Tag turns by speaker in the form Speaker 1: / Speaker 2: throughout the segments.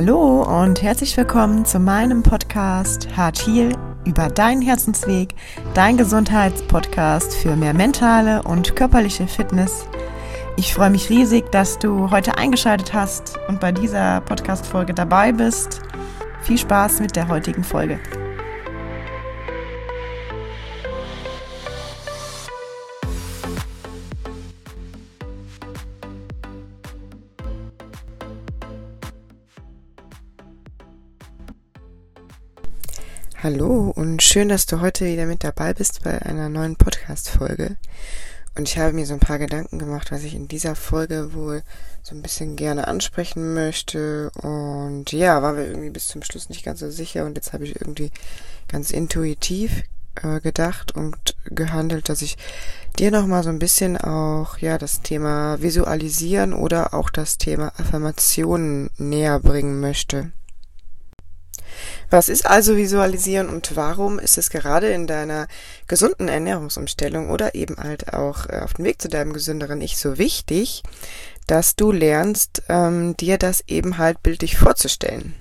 Speaker 1: Hallo und herzlich willkommen zu meinem Podcast Hard Heal über deinen Herzensweg, dein Gesundheitspodcast für mehr mentale und körperliche Fitness. Ich freue mich riesig, dass du heute eingeschaltet hast und bei dieser Podcast-Folge dabei bist. Viel Spaß mit der heutigen Folge. Hallo und schön, dass du heute wieder mit dabei bist bei einer neuen Podcast-Folge. Und ich habe mir so ein paar Gedanken gemacht, was ich in dieser Folge wohl so ein bisschen gerne ansprechen möchte. Und ja, war mir irgendwie bis zum Schluss nicht ganz so sicher. Und jetzt habe ich irgendwie ganz intuitiv äh, gedacht und gehandelt, dass ich dir nochmal so ein bisschen auch, ja, das Thema Visualisieren oder auch das Thema Affirmationen näher bringen möchte. Was ist also Visualisieren und warum ist es gerade in deiner gesunden Ernährungsumstellung oder eben halt auch äh, auf dem Weg zu deinem gesünderen Ich so wichtig, dass du lernst, ähm, dir das eben halt bildlich vorzustellen?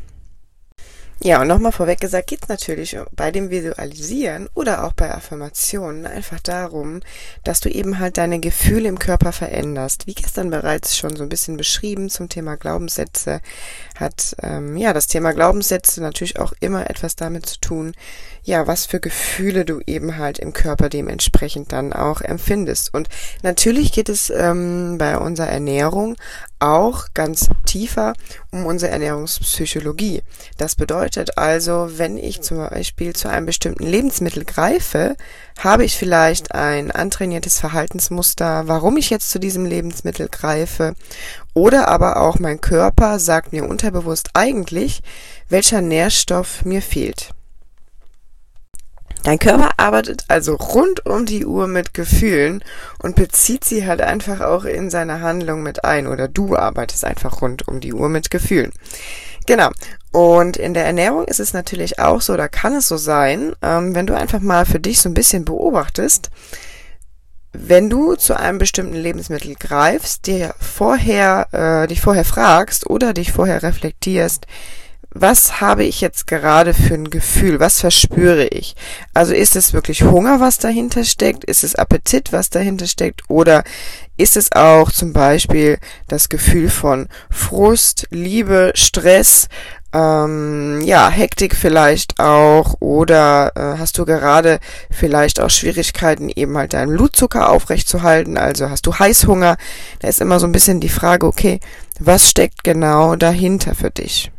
Speaker 1: Ja, und nochmal vorweg gesagt, geht es natürlich bei dem Visualisieren oder auch bei Affirmationen einfach darum, dass du eben halt deine Gefühle im Körper veränderst. Wie gestern bereits schon so ein bisschen beschrieben zum Thema Glaubenssätze, hat ähm, ja das Thema Glaubenssätze natürlich auch immer etwas damit zu tun, ja, was für Gefühle du eben halt im Körper dementsprechend dann auch empfindest. Und natürlich geht es ähm, bei unserer Ernährung auch ganz tiefer um unsere Ernährungspsychologie. Das bedeutet also, wenn ich zum Beispiel zu einem bestimmten Lebensmittel greife, habe ich vielleicht ein antrainiertes Verhaltensmuster, warum ich jetzt zu diesem Lebensmittel greife, oder aber auch mein Körper sagt mir unterbewusst eigentlich, welcher Nährstoff mir fehlt. Dein Körper arbeitet also rund um die Uhr mit Gefühlen und bezieht sie halt einfach auch in seine Handlung mit ein. Oder du arbeitest einfach rund um die Uhr mit Gefühlen. Genau. Und in der Ernährung ist es natürlich auch so, da kann es so sein, ähm, wenn du einfach mal für dich so ein bisschen beobachtest, wenn du zu einem bestimmten Lebensmittel greifst, dir vorher, äh, dich vorher fragst oder dich vorher reflektierst, was habe ich jetzt gerade für ein Gefühl? Was verspüre ich? Also ist es wirklich Hunger, was dahinter steckt? Ist es Appetit, was dahinter steckt? Oder ist es auch zum Beispiel das Gefühl von Frust, Liebe, Stress, ähm, ja, Hektik vielleicht auch? Oder äh, hast du gerade vielleicht auch Schwierigkeiten, eben halt deinen Blutzucker aufrechtzuhalten? Also hast du Heißhunger? Da ist immer so ein bisschen die Frage, okay, was steckt genau dahinter für dich?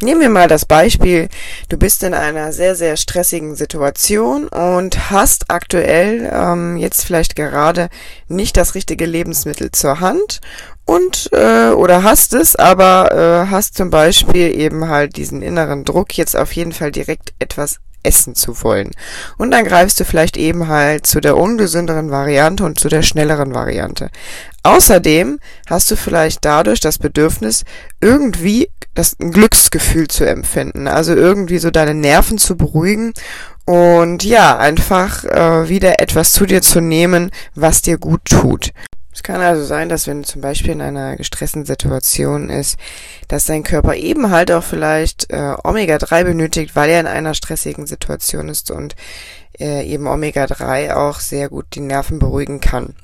Speaker 1: Nehmen wir mal das Beispiel, du bist in einer sehr, sehr stressigen Situation und hast aktuell ähm, jetzt vielleicht gerade nicht das richtige Lebensmittel zur Hand und äh, oder hast es, aber äh, hast zum Beispiel eben halt diesen inneren Druck, jetzt auf jeden Fall direkt etwas essen zu wollen. Und dann greifst du vielleicht eben halt zu der ungesünderen Variante und zu der schnelleren Variante. Außerdem hast du vielleicht dadurch das Bedürfnis, irgendwie das ein Glücksgefühl zu empfinden, also irgendwie so deine Nerven zu beruhigen und ja, einfach äh, wieder etwas zu dir zu nehmen, was dir gut tut. Es kann also sein, dass wenn du zum Beispiel in einer gestressten Situation ist, dass dein Körper eben halt auch vielleicht äh, Omega-3 benötigt, weil er in einer stressigen Situation ist und äh, eben Omega-3 auch sehr gut die Nerven beruhigen kann.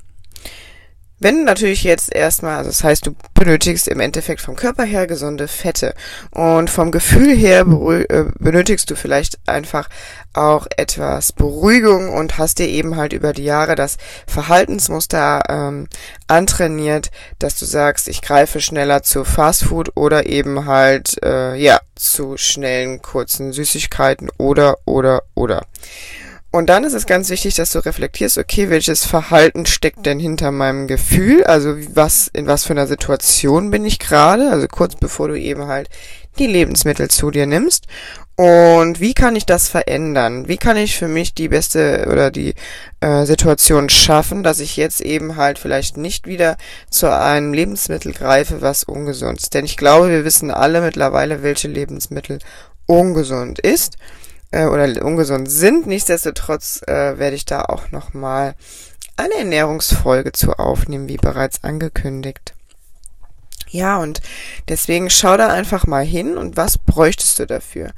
Speaker 1: Wenn natürlich jetzt erstmal, also das heißt, du benötigst im Endeffekt vom Körper her gesunde Fette und vom Gefühl her äh, benötigst du vielleicht einfach auch etwas Beruhigung und hast dir eben halt über die Jahre das Verhaltensmuster ähm, antrainiert, dass du sagst, ich greife schneller zu Fastfood oder eben halt äh, ja zu schnellen kurzen Süßigkeiten oder oder oder. Und dann ist es ganz wichtig, dass du reflektierst, okay, welches Verhalten steckt denn hinter meinem Gefühl? Also was, in was für einer Situation bin ich gerade? Also kurz bevor du eben halt die Lebensmittel zu dir nimmst. Und wie kann ich das verändern? Wie kann ich für mich die beste oder die äh, Situation schaffen, dass ich jetzt eben halt vielleicht nicht wieder zu einem Lebensmittel greife, was ungesund ist? Denn ich glaube, wir wissen alle mittlerweile, welche Lebensmittel ungesund ist äh, oder ungesund sind. Nichtsdestotrotz äh, werde ich da auch nochmal eine Ernährungsfolge zu aufnehmen, wie bereits angekündigt. Ja, und deswegen schau da einfach mal hin und was bräuchtest du dafür?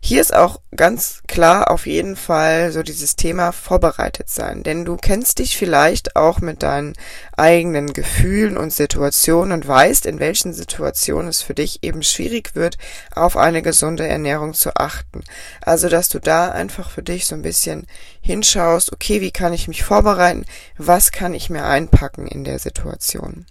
Speaker 1: Hier ist auch ganz klar auf jeden Fall so dieses Thema vorbereitet sein, denn du kennst dich vielleicht auch mit deinen eigenen Gefühlen und Situationen und weißt, in welchen Situationen es für dich eben schwierig wird, auf eine gesunde Ernährung zu achten. Also, dass du da einfach für dich so ein bisschen hinschaust, okay, wie kann ich mich vorbereiten? Was kann ich mir einpacken in der Situation?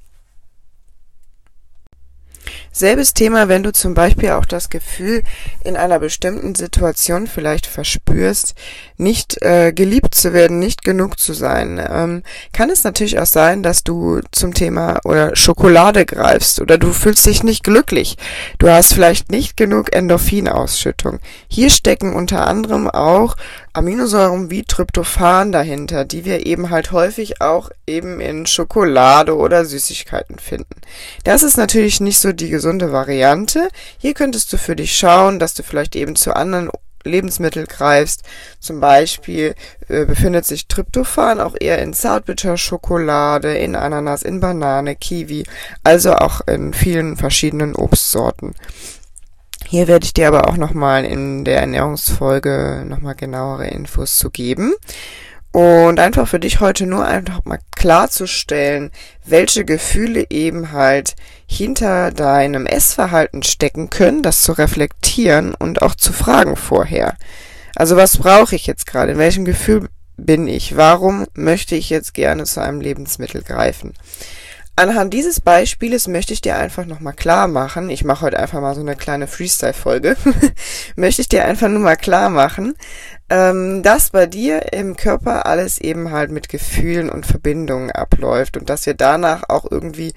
Speaker 1: Selbes Thema, wenn du zum Beispiel auch das Gefühl in einer bestimmten Situation vielleicht verspürst, nicht äh, geliebt zu werden, nicht genug zu sein, ähm, kann es natürlich auch sein, dass du zum Thema oder Schokolade greifst oder du fühlst dich nicht glücklich. Du hast vielleicht nicht genug Endorphinausschüttung. Hier stecken unter anderem auch Aminosäuren wie Tryptophan dahinter, die wir eben halt häufig auch eben in Schokolade oder Süßigkeiten finden. Das ist natürlich nicht so die gesunde Variante. Hier könntest du für dich schauen, dass du vielleicht eben zu anderen Lebensmitteln greifst. Zum Beispiel äh, befindet sich Tryptophan auch eher in Zartbitterschokolade, in Ananas, in Banane, Kiwi, also auch in vielen verschiedenen Obstsorten. Hier werde ich dir aber auch nochmal in der Ernährungsfolge nochmal genauere Infos zu geben. Und einfach für dich heute nur einfach mal klarzustellen, welche Gefühle eben halt hinter deinem Essverhalten stecken können, das zu reflektieren und auch zu fragen vorher. Also was brauche ich jetzt gerade? In welchem Gefühl bin ich? Warum möchte ich jetzt gerne zu einem Lebensmittel greifen? Anhand dieses Beispieles möchte ich dir einfach nochmal klar machen, ich mache heute einfach mal so eine kleine Freestyle-Folge, möchte ich dir einfach nur mal klar machen, ähm, dass bei dir im Körper alles eben halt mit Gefühlen und Verbindungen abläuft und dass wir danach auch irgendwie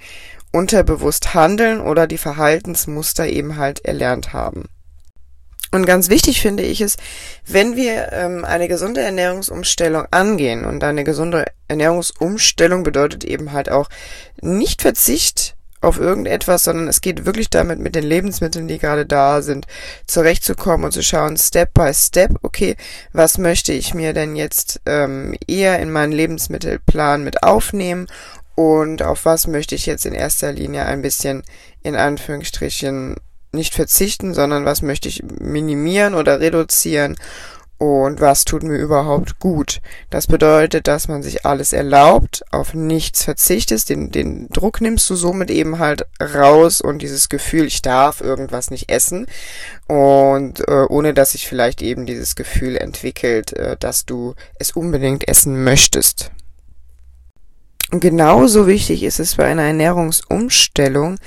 Speaker 1: unterbewusst handeln oder die Verhaltensmuster eben halt erlernt haben. Und ganz wichtig finde ich es, wenn wir ähm, eine gesunde Ernährungsumstellung angehen und eine gesunde Ernährungsumstellung bedeutet eben halt auch nicht Verzicht auf irgendetwas, sondern es geht wirklich damit, mit den Lebensmitteln, die gerade da sind, zurechtzukommen und zu schauen, Step by Step, okay, was möchte ich mir denn jetzt ähm, eher in meinen Lebensmittelplan mit aufnehmen und auf was möchte ich jetzt in erster Linie ein bisschen in Anführungsstrichen nicht verzichten, sondern was möchte ich minimieren oder reduzieren und was tut mir überhaupt gut. Das bedeutet, dass man sich alles erlaubt, auf nichts verzichtest, den, den Druck nimmst du somit eben halt raus und dieses Gefühl, ich darf irgendwas nicht essen und äh, ohne dass sich vielleicht eben dieses Gefühl entwickelt, äh, dass du es unbedingt essen möchtest. Genauso wichtig ist es bei einer Ernährungsumstellung,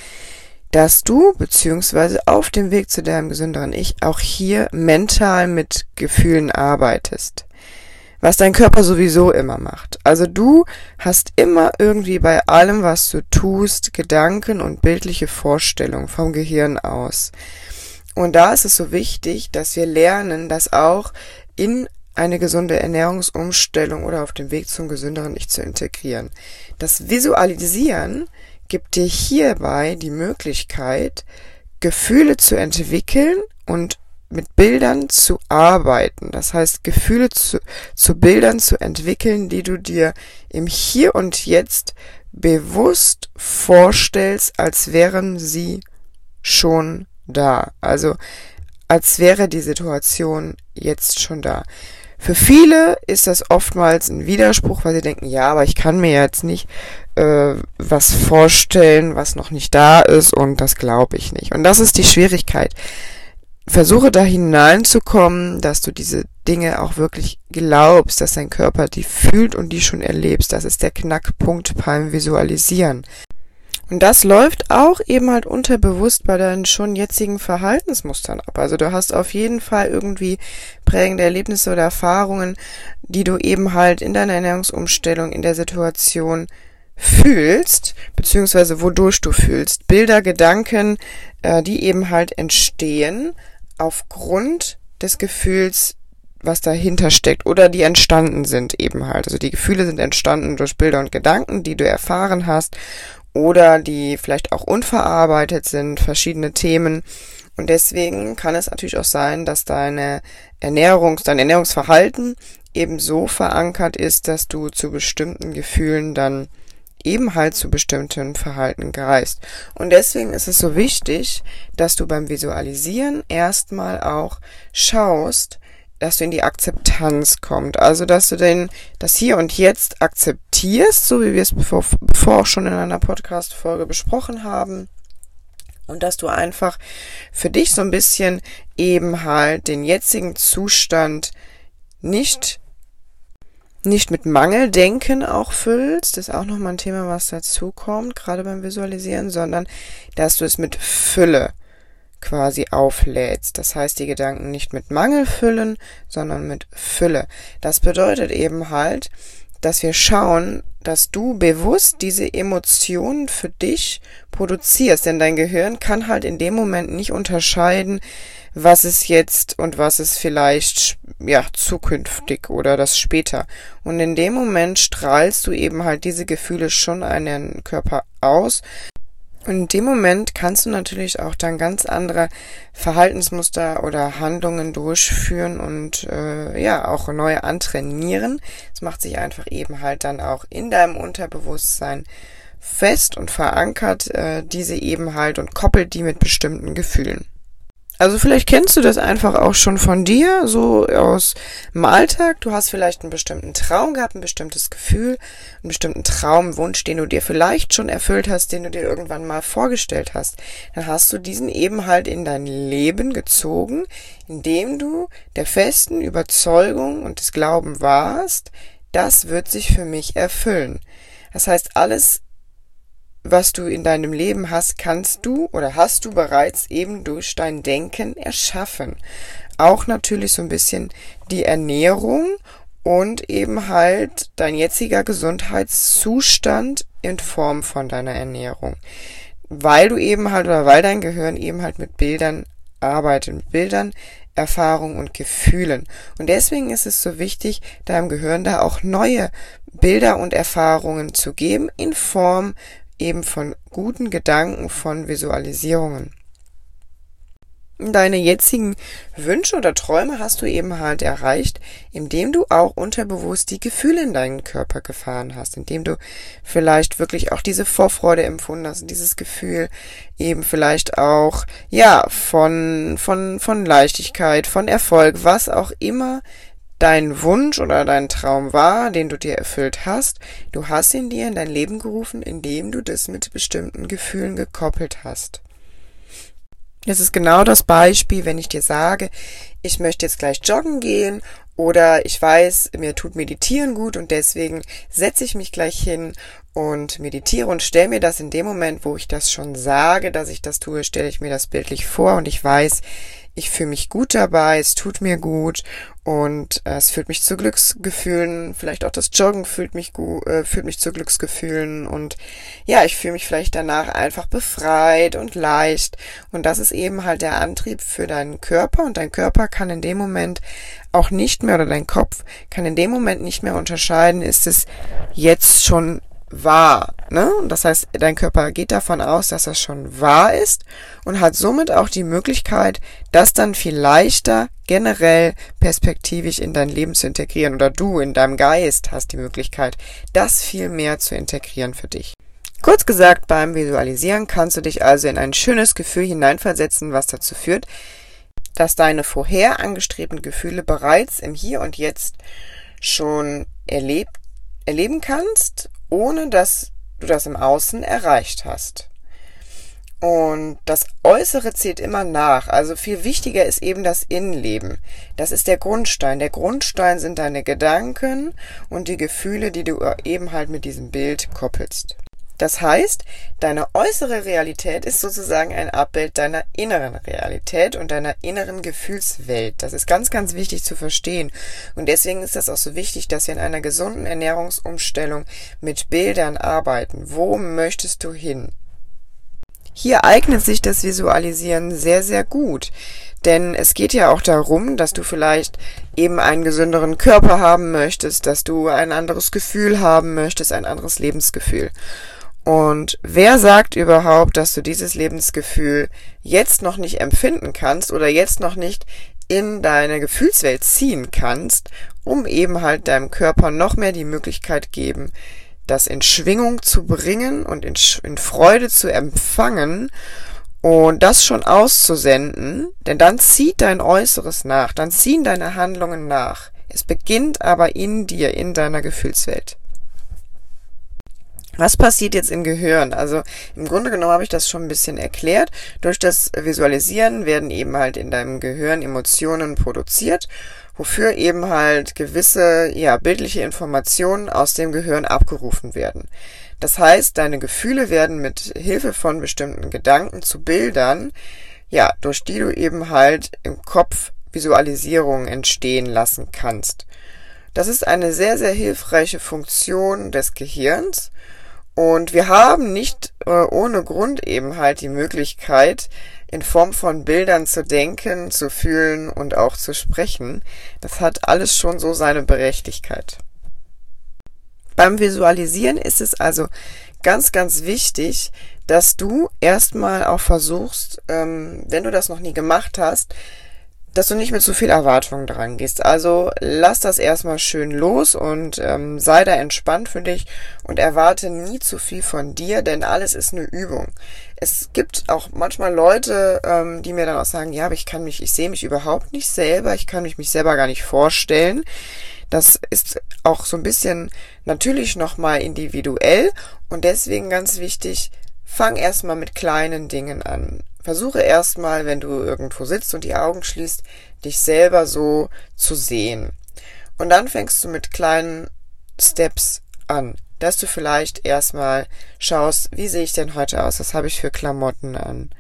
Speaker 1: dass du beziehungsweise auf dem Weg zu deinem gesünderen Ich auch hier mental mit Gefühlen arbeitest. Was dein Körper sowieso immer macht. Also du hast immer irgendwie bei allem, was du tust, Gedanken und bildliche Vorstellungen vom Gehirn aus. Und da ist es so wichtig, dass wir lernen, das auch in eine gesunde Ernährungsumstellung oder auf dem Weg zum gesünderen Ich zu integrieren. Das Visualisieren gibt dir hierbei die Möglichkeit, Gefühle zu entwickeln und mit Bildern zu arbeiten. Das heißt, Gefühle zu, zu Bildern zu entwickeln, die du dir im Hier und Jetzt bewusst vorstellst, als wären sie schon da. Also, als wäre die Situation jetzt schon da. Für viele ist das oftmals ein Widerspruch, weil sie denken, ja, aber ich kann mir jetzt nicht äh, was vorstellen, was noch nicht da ist und das glaube ich nicht. Und das ist die Schwierigkeit. Versuche da hineinzukommen, dass du diese Dinge auch wirklich glaubst, dass dein Körper die fühlt und die schon erlebst. Das ist der Knackpunkt beim Visualisieren. Und das läuft auch eben halt unterbewusst bei deinen schon jetzigen Verhaltensmustern ab. Also du hast auf jeden Fall irgendwie prägende Erlebnisse oder Erfahrungen, die du eben halt in deiner Ernährungsumstellung in der Situation fühlst, beziehungsweise wodurch du fühlst. Bilder, Gedanken, äh, die eben halt entstehen aufgrund des Gefühls, was dahinter steckt oder die entstanden sind eben halt. Also die Gefühle sind entstanden durch Bilder und Gedanken, die du erfahren hast oder die vielleicht auch unverarbeitet sind, verschiedene Themen. Und deswegen kann es natürlich auch sein, dass deine Ernährungs-, dein Ernährungsverhalten eben so verankert ist, dass du zu bestimmten Gefühlen dann eben halt zu bestimmten Verhalten gereißt. Und deswegen ist es so wichtig, dass du beim Visualisieren erstmal auch schaust, dass du in die Akzeptanz kommst. Also, dass du den, das Hier und Jetzt akzeptierst, so wie wir es bevor, bevor auch schon in einer Podcast-Folge besprochen haben. Und dass du einfach für dich so ein bisschen eben halt den jetzigen Zustand nicht nicht mit Mangeldenken auch füllst, das ist auch nochmal ein Thema, was dazu kommt, gerade beim Visualisieren, sondern dass du es mit Fülle quasi auflädst. Das heißt, die Gedanken nicht mit Mangel füllen, sondern mit Fülle. Das bedeutet eben halt, dass wir schauen, dass du bewusst diese Emotionen für dich produzierst, denn dein Gehirn kann halt in dem Moment nicht unterscheiden, was ist jetzt und was ist vielleicht ja zukünftig oder das später. Und in dem Moment strahlst du eben halt diese Gefühle schon an den Körper aus. Und in dem Moment kannst du natürlich auch dann ganz andere Verhaltensmuster oder Handlungen durchführen und äh, ja auch neue antrainieren. Es macht sich einfach eben halt dann auch in deinem Unterbewusstsein fest und verankert äh, diese eben halt und koppelt die mit bestimmten Gefühlen. Also vielleicht kennst du das einfach auch schon von dir, so aus dem Alltag. Du hast vielleicht einen bestimmten Traum gehabt, ein bestimmtes Gefühl, einen bestimmten Traumwunsch, den du dir vielleicht schon erfüllt hast, den du dir irgendwann mal vorgestellt hast. Dann hast du diesen eben halt in dein Leben gezogen, indem du der festen Überzeugung und des Glauben warst, das wird sich für mich erfüllen. Das heißt, alles was du in deinem Leben hast, kannst du oder hast du bereits eben durch dein Denken erschaffen. Auch natürlich so ein bisschen die Ernährung und eben halt dein jetziger Gesundheitszustand in Form von deiner Ernährung. Weil du eben halt oder weil dein Gehirn eben halt mit Bildern arbeitet, mit Bildern, Erfahrungen und Gefühlen. Und deswegen ist es so wichtig, deinem Gehirn da auch neue Bilder und Erfahrungen zu geben in Form eben von guten Gedanken, von Visualisierungen. Deine jetzigen Wünsche oder Träume hast du eben halt erreicht, indem du auch unterbewusst die Gefühle in deinen Körper gefahren hast, indem du vielleicht wirklich auch diese Vorfreude empfunden hast, dieses Gefühl eben vielleicht auch, ja, von, von, von Leichtigkeit, von Erfolg, was auch immer dein Wunsch oder dein Traum war, den du dir erfüllt hast, du hast ihn dir in dein Leben gerufen, indem du das mit bestimmten Gefühlen gekoppelt hast. Das ist genau das Beispiel, wenn ich dir sage, ich möchte jetzt gleich joggen gehen oder ich weiß, mir tut Meditieren gut und deswegen setze ich mich gleich hin und meditiere und stelle mir das in dem Moment, wo ich das schon sage, dass ich das tue, stelle ich mir das bildlich vor und ich weiß, ich fühle mich gut dabei, es tut mir gut und äh, es führt mich zu Glücksgefühlen. Vielleicht auch das Joggen fühlt mich gut, äh, führt mich zu Glücksgefühlen und ja, ich fühle mich vielleicht danach einfach befreit und leicht und das ist eben halt der Antrieb für deinen Körper und dein Körper kann in dem Moment auch nicht mehr oder dein Kopf kann in dem Moment nicht mehr unterscheiden, ist es jetzt schon wahr. Ne? Das heißt, dein Körper geht davon aus, dass das schon wahr ist und hat somit auch die Möglichkeit, das dann viel leichter generell perspektivisch in dein Leben zu integrieren oder du in deinem Geist hast die Möglichkeit, das viel mehr zu integrieren für dich. Kurz gesagt, beim Visualisieren kannst du dich also in ein schönes Gefühl hineinversetzen, was dazu führt, dass deine vorher angestrebten Gefühle bereits im Hier und Jetzt schon erlebt, erleben kannst ohne dass du das im Außen erreicht hast. Und das Äußere zählt immer nach. Also viel wichtiger ist eben das Innenleben. Das ist der Grundstein. Der Grundstein sind deine Gedanken und die Gefühle, die du eben halt mit diesem Bild koppelst. Das heißt, deine äußere Realität ist sozusagen ein Abbild deiner inneren Realität und deiner inneren Gefühlswelt. Das ist ganz, ganz wichtig zu verstehen. Und deswegen ist das auch so wichtig, dass wir in einer gesunden Ernährungsumstellung mit Bildern arbeiten. Wo möchtest du hin? Hier eignet sich das Visualisieren sehr, sehr gut. Denn es geht ja auch darum, dass du vielleicht eben einen gesünderen Körper haben möchtest, dass du ein anderes Gefühl haben möchtest, ein anderes Lebensgefühl. Und wer sagt überhaupt, dass du dieses Lebensgefühl jetzt noch nicht empfinden kannst oder jetzt noch nicht in deine Gefühlswelt ziehen kannst, um eben halt deinem Körper noch mehr die Möglichkeit geben, das in Schwingung zu bringen und in, in Freude zu empfangen und das schon auszusenden, denn dann zieht dein Äußeres nach, dann ziehen deine Handlungen nach. Es beginnt aber in dir, in deiner Gefühlswelt. Was passiert jetzt im Gehirn? Also im Grunde genommen habe ich das schon ein bisschen erklärt. Durch das Visualisieren werden eben halt in deinem Gehirn Emotionen produziert, wofür eben halt gewisse, ja, bildliche Informationen aus dem Gehirn abgerufen werden. Das heißt, deine Gefühle werden mit Hilfe von bestimmten Gedanken zu Bildern, ja, durch die du eben halt im Kopf Visualisierungen entstehen lassen kannst. Das ist eine sehr, sehr hilfreiche Funktion des Gehirns und wir haben nicht äh, ohne Grund eben halt die Möglichkeit, in Form von Bildern zu denken, zu fühlen und auch zu sprechen. Das hat alles schon so seine Berechtigkeit. Beim Visualisieren ist es also ganz, ganz wichtig, dass du erstmal auch versuchst, ähm, wenn du das noch nie gemacht hast, dass du nicht mit zu viel Erwartungen dran gehst. Also lass das erstmal schön los und ähm, sei da entspannt für dich und erwarte nie zu viel von dir, denn alles ist eine Übung. Es gibt auch manchmal Leute, ähm, die mir dann auch sagen, ja, aber ich kann mich, ich sehe mich überhaupt nicht selber, ich kann mich mich selber gar nicht vorstellen. Das ist auch so ein bisschen natürlich nochmal individuell und deswegen ganz wichtig, fang erstmal mit kleinen Dingen an. Versuche erstmal, wenn du irgendwo sitzt und die Augen schließt, dich selber so zu sehen. Und dann fängst du mit kleinen Steps an, dass du vielleicht erstmal schaust, wie sehe ich denn heute aus? Was habe ich für Klamotten an?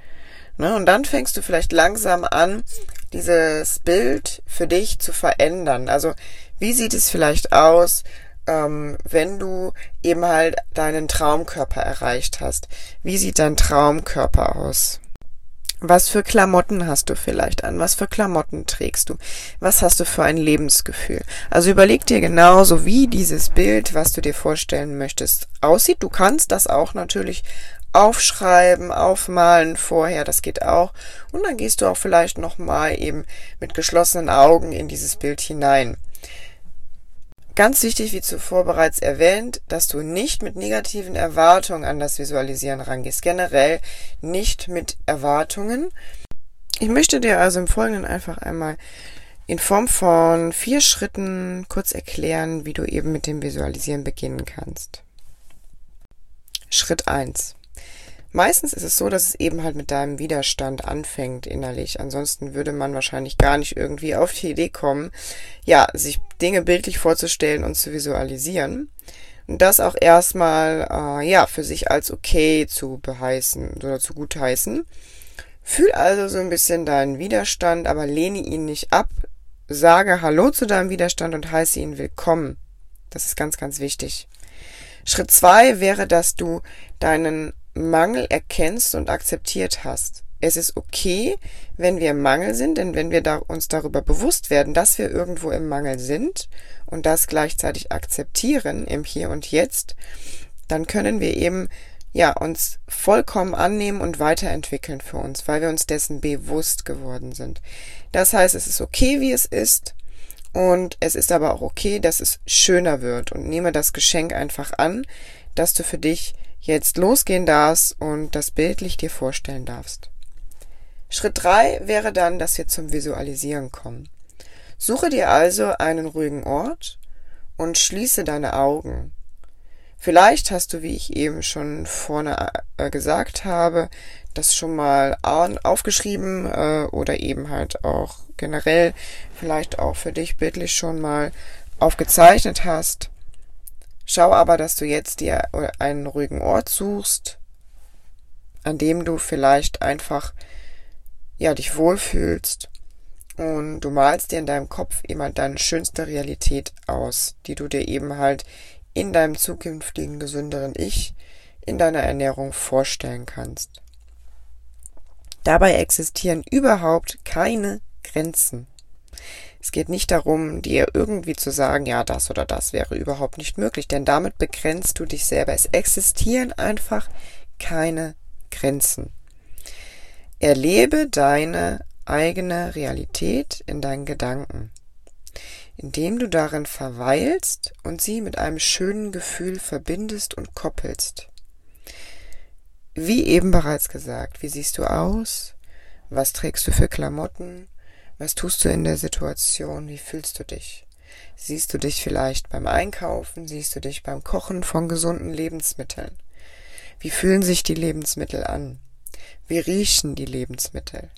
Speaker 1: Ne? Und dann fängst du vielleicht langsam an, dieses Bild für dich zu verändern. Also, wie sieht es vielleicht aus, ähm, wenn du eben halt deinen Traumkörper erreicht hast? Wie sieht dein Traumkörper aus? Was für Klamotten hast du vielleicht an? Was für Klamotten trägst du? Was hast du für ein Lebensgefühl? Also überleg dir genauso, wie dieses Bild, was du dir vorstellen möchtest, aussieht. Du kannst das auch natürlich aufschreiben, aufmalen vorher, das geht auch. Und dann gehst du auch vielleicht nochmal eben mit geschlossenen Augen in dieses Bild hinein. Ganz wichtig, wie zuvor bereits erwähnt, dass du nicht mit negativen Erwartungen an das Visualisieren rangehst. Generell nicht mit Erwartungen. Ich möchte dir also im Folgenden einfach einmal in Form von vier Schritten kurz erklären, wie du eben mit dem Visualisieren beginnen kannst. Schritt eins: Meistens ist es so, dass es eben halt mit deinem Widerstand anfängt innerlich. Ansonsten würde man wahrscheinlich gar nicht irgendwie auf die Idee kommen, ja, sich Dinge bildlich vorzustellen und zu visualisieren. Und das auch erstmal, äh, ja, für sich als okay zu beheißen oder zu gutheißen. Fühl also so ein bisschen deinen Widerstand, aber lehne ihn nicht ab. Sage Hallo zu deinem Widerstand und heiße ihn willkommen. Das ist ganz, ganz wichtig. Schritt zwei wäre, dass du deinen Mangel erkennst und akzeptiert hast. Es ist okay, wenn wir im Mangel sind, denn wenn wir da uns darüber bewusst werden, dass wir irgendwo im Mangel sind und das gleichzeitig akzeptieren im Hier und Jetzt, dann können wir eben ja uns vollkommen annehmen und weiterentwickeln für uns, weil wir uns dessen bewusst geworden sind. Das heißt, es ist okay, wie es ist. Und es ist aber auch okay, dass es schöner wird und nehme das Geschenk einfach an, dass du für dich jetzt losgehen darfst und das bildlich dir vorstellen darfst. Schritt drei wäre dann, dass wir zum Visualisieren kommen. Suche dir also einen ruhigen Ort und schließe deine Augen. Vielleicht hast du, wie ich eben schon vorne äh, gesagt habe, das schon mal aufgeschrieben äh, oder eben halt auch generell vielleicht auch für dich bildlich schon mal aufgezeichnet hast. Schau aber, dass du jetzt dir einen ruhigen Ort suchst, an dem du vielleicht einfach ja dich wohlfühlst und du malst dir in deinem Kopf immer deine schönste Realität aus, die du dir eben halt in deinem zukünftigen gesünderen Ich in deiner Ernährung vorstellen kannst. Dabei existieren überhaupt keine Grenzen. Es geht nicht darum, dir irgendwie zu sagen, ja, das oder das wäre überhaupt nicht möglich, denn damit begrenzt du dich selber. Es existieren einfach keine Grenzen. Erlebe deine eigene Realität in deinen Gedanken. indem du darin verweilst und sie mit einem schönen Gefühl verbindest und koppelst. Wie eben bereits gesagt, wie siehst du aus? Was trägst du für Klamotten? Was tust du in der Situation? Wie fühlst du dich? Siehst du dich vielleicht beim Einkaufen? Siehst du dich beim Kochen von gesunden Lebensmitteln? Wie fühlen sich die Lebensmittel an? Wie riechen die Lebensmittel?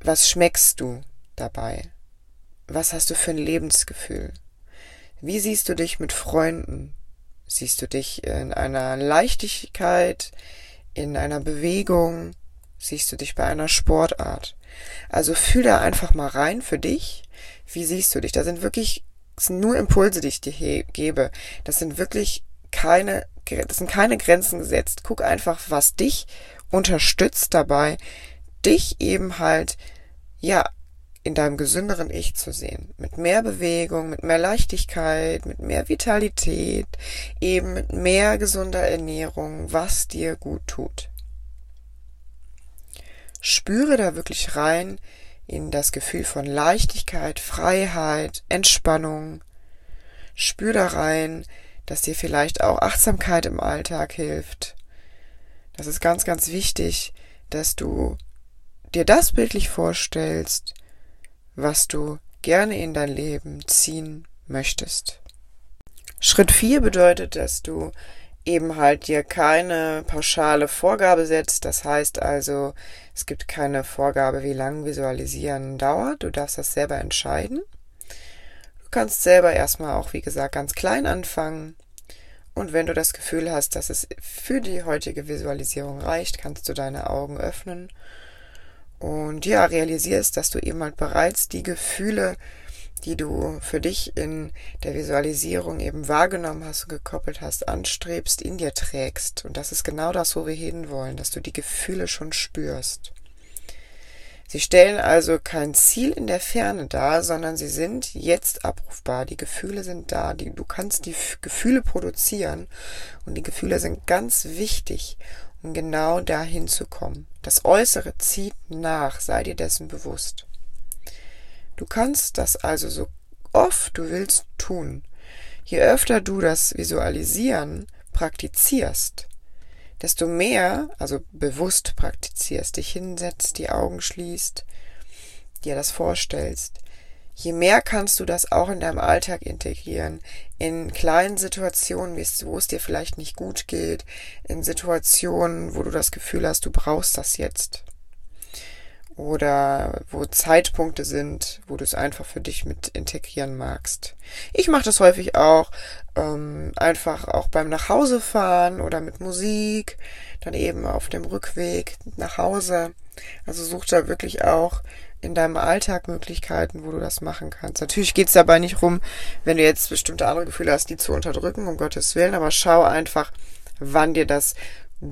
Speaker 1: Was schmeckst du dabei? Was hast du für ein Lebensgefühl? Wie siehst du dich mit Freunden? Siehst du dich in einer Leichtigkeit, in einer Bewegung? Siehst du dich bei einer Sportart? Also fühl da einfach mal rein für dich. Wie siehst du dich? Da sind wirklich sind nur Impulse, die ich dir gebe. Das sind wirklich keine, das sind keine Grenzen gesetzt. Guck einfach, was dich unterstützt dabei, dich eben halt, ja, in deinem gesünderen Ich zu sehen. Mit mehr Bewegung, mit mehr Leichtigkeit, mit mehr Vitalität, eben mit mehr gesunder Ernährung, was dir gut tut. Spüre da wirklich rein in das Gefühl von Leichtigkeit, Freiheit, Entspannung. Spür da rein, dass dir vielleicht auch Achtsamkeit im Alltag hilft. Das ist ganz, ganz wichtig, dass du dir das bildlich vorstellst, was du gerne in dein Leben ziehen möchtest. Schritt 4 bedeutet, dass du eben halt dir keine pauschale Vorgabe setzt. Das heißt also, es gibt keine Vorgabe, wie lang Visualisieren dauert. Du darfst das selber entscheiden. Du kannst selber erstmal auch, wie gesagt, ganz klein anfangen. Und wenn du das Gefühl hast, dass es für die heutige Visualisierung reicht, kannst du deine Augen öffnen und ja, realisierst, dass du eben halt bereits die Gefühle, die du für dich in der Visualisierung eben wahrgenommen hast und gekoppelt hast, anstrebst, in dir trägst. Und das ist genau das, wo wir hinwollen, dass du die Gefühle schon spürst. Sie stellen also kein Ziel in der Ferne dar, sondern sie sind jetzt abrufbar. Die Gefühle sind da. Die, du kannst die Gefühle produzieren und die Gefühle sind ganz wichtig, um genau dahin zu kommen. Das Äußere zieht nach, sei dir dessen bewusst. Du kannst das also so oft du willst tun. Je öfter du das Visualisieren praktizierst, desto mehr, also bewusst praktizierst, dich hinsetzt, die Augen schließt, dir das vorstellst, je mehr kannst du das auch in deinem Alltag integrieren. In kleinen Situationen, wo es dir vielleicht nicht gut geht, in Situationen, wo du das Gefühl hast, du brauchst das jetzt. Oder wo Zeitpunkte sind, wo du es einfach für dich mit integrieren magst. Ich mache das häufig auch, ähm, einfach auch beim Nachhausefahren oder mit Musik, dann eben auf dem Rückweg nach Hause. Also such da wirklich auch in deinem Alltag Möglichkeiten, wo du das machen kannst. Natürlich geht es dabei nicht rum, wenn du jetzt bestimmte andere Gefühle hast, die zu unterdrücken, um Gottes Willen, aber schau einfach, wann dir das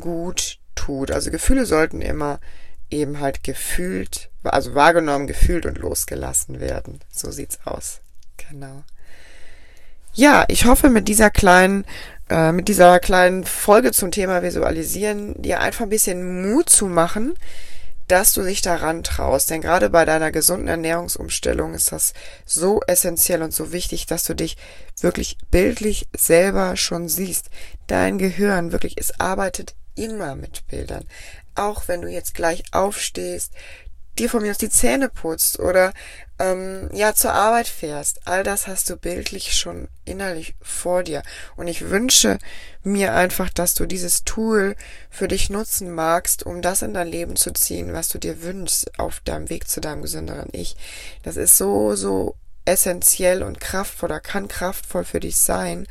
Speaker 1: gut tut. Also Gefühle sollten immer eben halt gefühlt, also wahrgenommen, gefühlt und losgelassen werden. So sieht's aus. Genau. Ja, ich hoffe mit dieser kleinen äh, mit dieser kleinen Folge zum Thema Visualisieren dir einfach ein bisschen Mut zu machen, dass du dich daran traust. Denn gerade bei deiner gesunden Ernährungsumstellung ist das so essentiell und so wichtig, dass du dich wirklich bildlich selber schon siehst. Dein Gehirn wirklich, es arbeitet immer mit Bildern. Auch wenn du jetzt gleich aufstehst, dir von mir aus die Zähne putzt oder ähm, ja zur Arbeit fährst. All das hast du bildlich schon innerlich vor dir. Und ich wünsche mir einfach, dass du dieses Tool für dich nutzen magst, um das in dein Leben zu ziehen, was du dir wünschst auf deinem Weg zu deinem gesünderen Ich. Das ist so, so essentiell und kraftvoll oder kann kraftvoll für dich sein.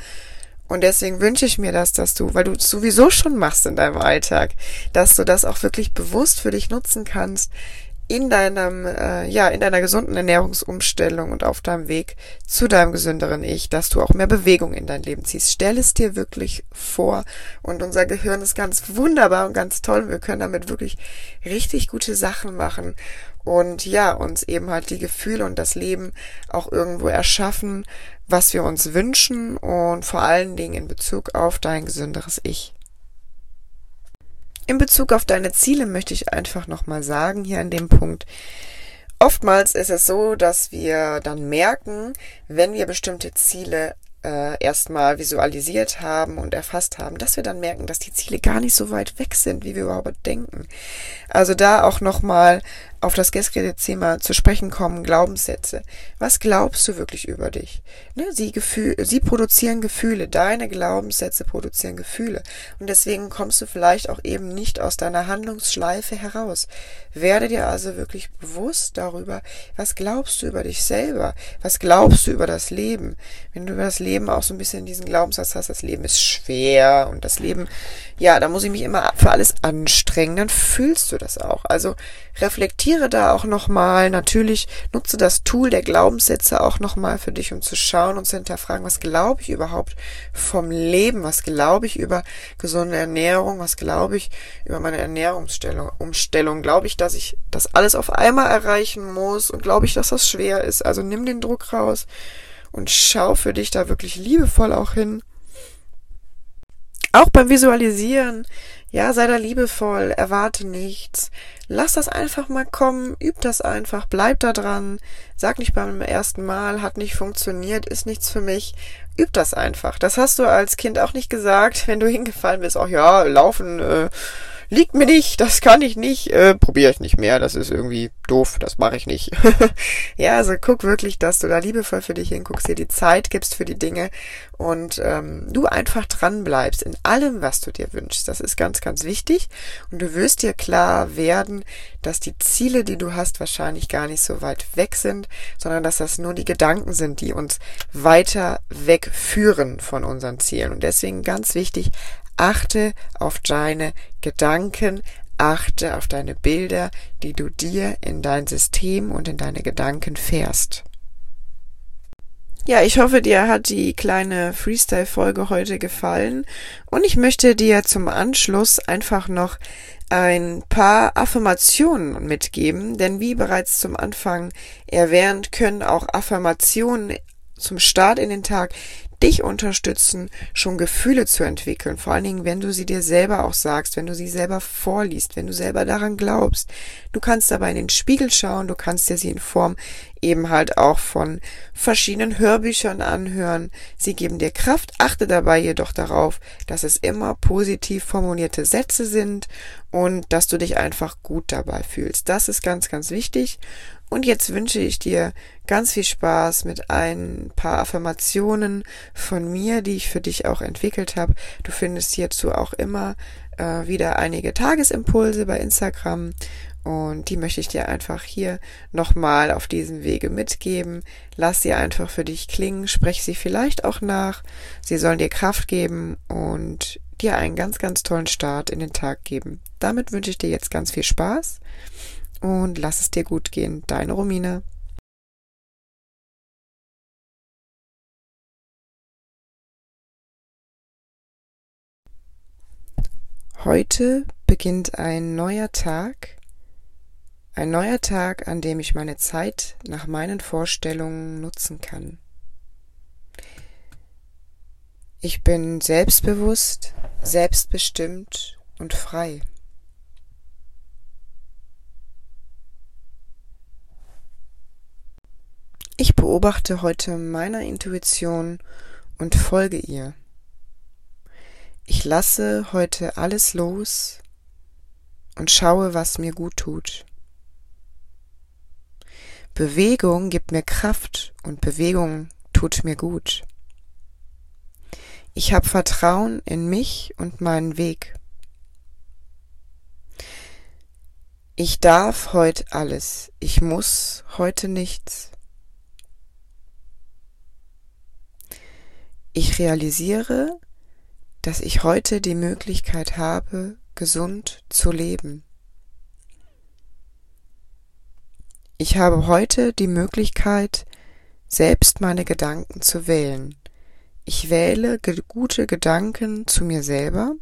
Speaker 1: Und deswegen wünsche ich mir das, dass du, weil du es sowieso schon machst in deinem Alltag, dass du das auch wirklich bewusst für dich nutzen kannst, in deinem, äh, ja, in deiner gesunden Ernährungsumstellung und auf deinem Weg zu deinem gesünderen Ich, dass du auch mehr Bewegung in dein Leben ziehst. Stell es dir wirklich vor. Und unser Gehirn ist ganz wunderbar und ganz toll. Wir können damit wirklich richtig gute Sachen machen. Und ja, uns eben halt die Gefühle und das Leben auch irgendwo erschaffen, was wir uns wünschen und vor allen Dingen in Bezug auf dein gesünderes Ich. In Bezug auf deine Ziele möchte ich einfach nochmal sagen, hier an dem Punkt, Oftmals ist es so, dass wir dann merken, wenn wir bestimmte Ziele äh, erstmal visualisiert haben und erfasst haben, dass wir dann merken, dass die Ziele gar nicht so weit weg sind, wie wir überhaupt denken. Also da auch nochmal auf das gestrige Thema zu sprechen kommen, Glaubenssätze. Was glaubst du wirklich über dich? Ne, sie, Gefühl, sie produzieren Gefühle, deine Glaubenssätze produzieren Gefühle. Und deswegen kommst du vielleicht auch eben nicht aus deiner Handlungsschleife heraus. Werde dir also wirklich bewusst darüber, was glaubst du über dich selber? Was glaubst du über das Leben? Wenn du über das Leben auch so ein bisschen diesen Glaubenssatz hast, das Leben ist schwer und das Leben, ja, da muss ich mich immer für alles anstrengen, dann fühlst du das auch. Also reflektiere da auch nochmal. Natürlich nutze das Tool der Glaubenssätze auch nochmal für dich, um zu schauen und zu hinterfragen, was glaube ich überhaupt vom Leben? Was glaube ich über gesunde Ernährung? Was glaube ich über meine Ernährungsstellung? Umstellung? Glaube ich, dass ich das alles auf einmal erreichen muss? Und glaube ich, dass das schwer ist? Also nimm den Druck raus und schau für dich da wirklich liebevoll auch hin. Auch beim Visualisieren ja, sei da liebevoll, erwarte nichts. Lass das einfach mal kommen, üb das einfach, bleib da dran. Sag nicht beim ersten Mal, hat nicht funktioniert, ist nichts für mich. Üb das einfach. Das hast du als Kind auch nicht gesagt, wenn du hingefallen bist. Ach ja, laufen, äh, liegt mir nicht, das kann ich nicht, äh, probiere ich nicht mehr, das ist irgendwie doof, das mache ich nicht. ja, also guck wirklich, dass du da liebevoll für dich hinguckst, dir die Zeit gibst für die Dinge und ähm, du einfach dran bleibst in allem, was du dir wünschst. Das ist ganz, ganz wichtig und du wirst dir klar werden, dass die Ziele, die du hast, wahrscheinlich gar nicht so weit weg sind, sondern dass das nur die Gedanken sind, die uns weiter wegführen von unseren Zielen. Und deswegen ganz wichtig, Achte auf deine Gedanken, achte auf deine Bilder, die du dir in dein System und in deine Gedanken fährst. Ja, ich hoffe, dir hat die kleine Freestyle-Folge heute gefallen und ich möchte dir zum Anschluss einfach noch ein paar Affirmationen mitgeben, denn wie bereits zum Anfang erwähnt, können auch Affirmationen zum Start in den Tag dich unterstützen, schon Gefühle zu entwickeln. Vor allen Dingen, wenn du sie dir selber auch sagst, wenn du sie selber vorliest, wenn du selber daran glaubst. Du kannst dabei in den Spiegel schauen, du kannst dir sie in Form eben halt auch von verschiedenen Hörbüchern anhören. Sie geben dir Kraft, achte dabei jedoch darauf, dass es immer positiv formulierte Sätze sind und dass du dich einfach gut dabei fühlst. Das ist ganz, ganz wichtig. Und jetzt wünsche ich dir ganz viel Spaß mit ein paar Affirmationen von mir, die ich für dich auch entwickelt habe. Du findest hierzu auch immer äh, wieder einige Tagesimpulse bei Instagram und die möchte ich dir einfach hier nochmal auf diesem Wege mitgeben. Lass sie einfach für dich klingen, sprech sie vielleicht auch nach. Sie sollen dir Kraft geben und dir einen ganz, ganz tollen Start in den Tag geben. Damit wünsche ich dir jetzt ganz viel Spaß und lass es dir gut gehen. Deine Romina. Heute beginnt ein neuer Tag, ein neuer Tag, an dem ich meine Zeit nach meinen Vorstellungen nutzen kann. Ich bin selbstbewusst, selbstbestimmt und frei. Ich beobachte heute meiner Intuition und folge ihr. Ich lasse heute alles los und schaue, was mir gut tut. Bewegung gibt mir Kraft und Bewegung tut mir gut. Ich habe Vertrauen in mich und meinen Weg. Ich darf heute alles, ich muss heute nichts. Ich realisiere, dass ich heute die Möglichkeit habe, gesund zu leben. Ich habe heute die Möglichkeit, selbst meine Gedanken zu wählen. Ich wähle gute Gedanken zu mir selber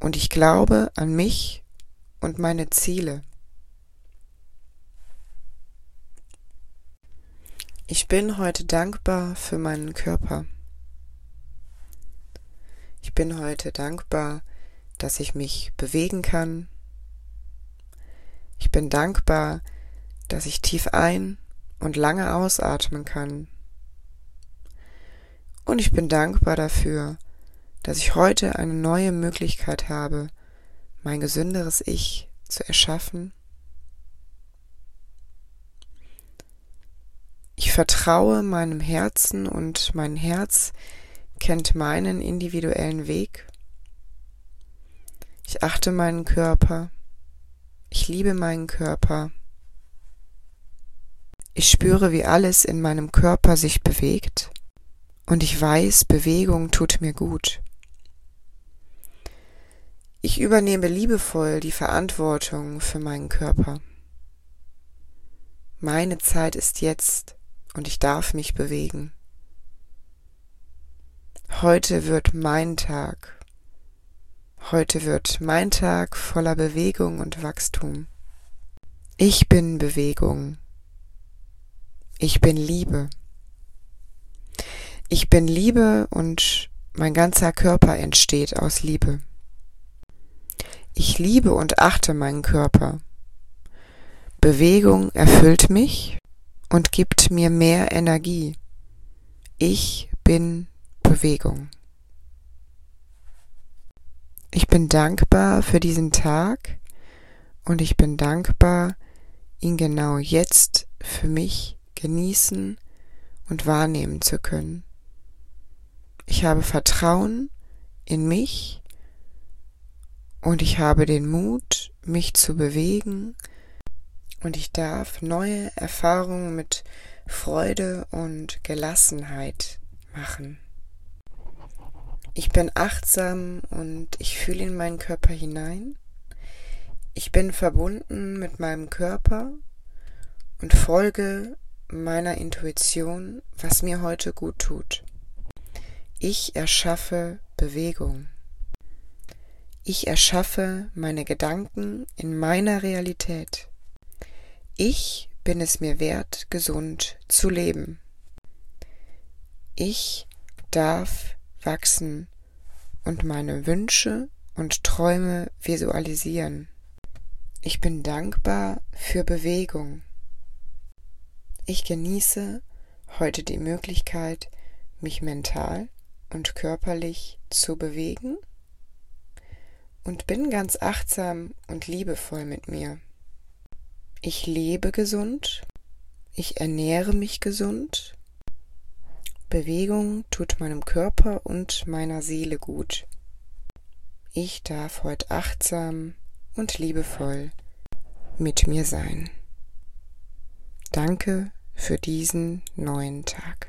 Speaker 1: und ich glaube an mich und meine Ziele. Ich bin heute dankbar für meinen Körper. Ich bin heute dankbar, dass ich mich bewegen kann. Ich bin dankbar, dass ich tief ein und lange ausatmen kann. Und ich bin dankbar dafür, dass ich heute eine neue Möglichkeit habe, mein gesünderes Ich zu erschaffen. Ich vertraue meinem Herzen und mein Herz kennt meinen individuellen Weg. Ich achte meinen Körper. Ich liebe meinen Körper. Ich spüre, wie alles in meinem Körper sich bewegt und ich weiß, Bewegung tut mir gut. Ich übernehme liebevoll die Verantwortung für meinen Körper. Meine Zeit ist jetzt und ich darf mich bewegen. Heute wird mein Tag. Heute wird mein Tag voller Bewegung und Wachstum. Ich bin Bewegung. Ich bin Liebe. Ich bin Liebe und mein ganzer Körper entsteht aus Liebe. Ich liebe und achte meinen Körper. Bewegung erfüllt mich und gibt mir mehr Energie. Ich bin Bewegung. Ich bin dankbar für diesen Tag und ich bin dankbar, ihn genau jetzt für mich genießen und wahrnehmen zu können. Ich habe Vertrauen in mich und ich habe den Mut, mich zu bewegen und ich darf neue Erfahrungen mit Freude und Gelassenheit machen. Ich bin achtsam und ich fühle in meinen Körper hinein. Ich bin verbunden mit meinem Körper und folge meiner Intuition, was mir heute gut tut. Ich erschaffe Bewegung. Ich erschaffe meine Gedanken in meiner Realität. Ich bin es mir wert, gesund zu leben. Ich darf wachsen und meine Wünsche und Träume visualisieren. Ich bin dankbar für Bewegung. Ich genieße heute die Möglichkeit, mich mental und körperlich zu bewegen und bin ganz achtsam und liebevoll mit mir. Ich lebe gesund, ich ernähre mich gesund, Bewegung tut meinem Körper und meiner Seele gut. Ich darf heute achtsam und liebevoll mit mir sein. Danke für diesen neuen Tag.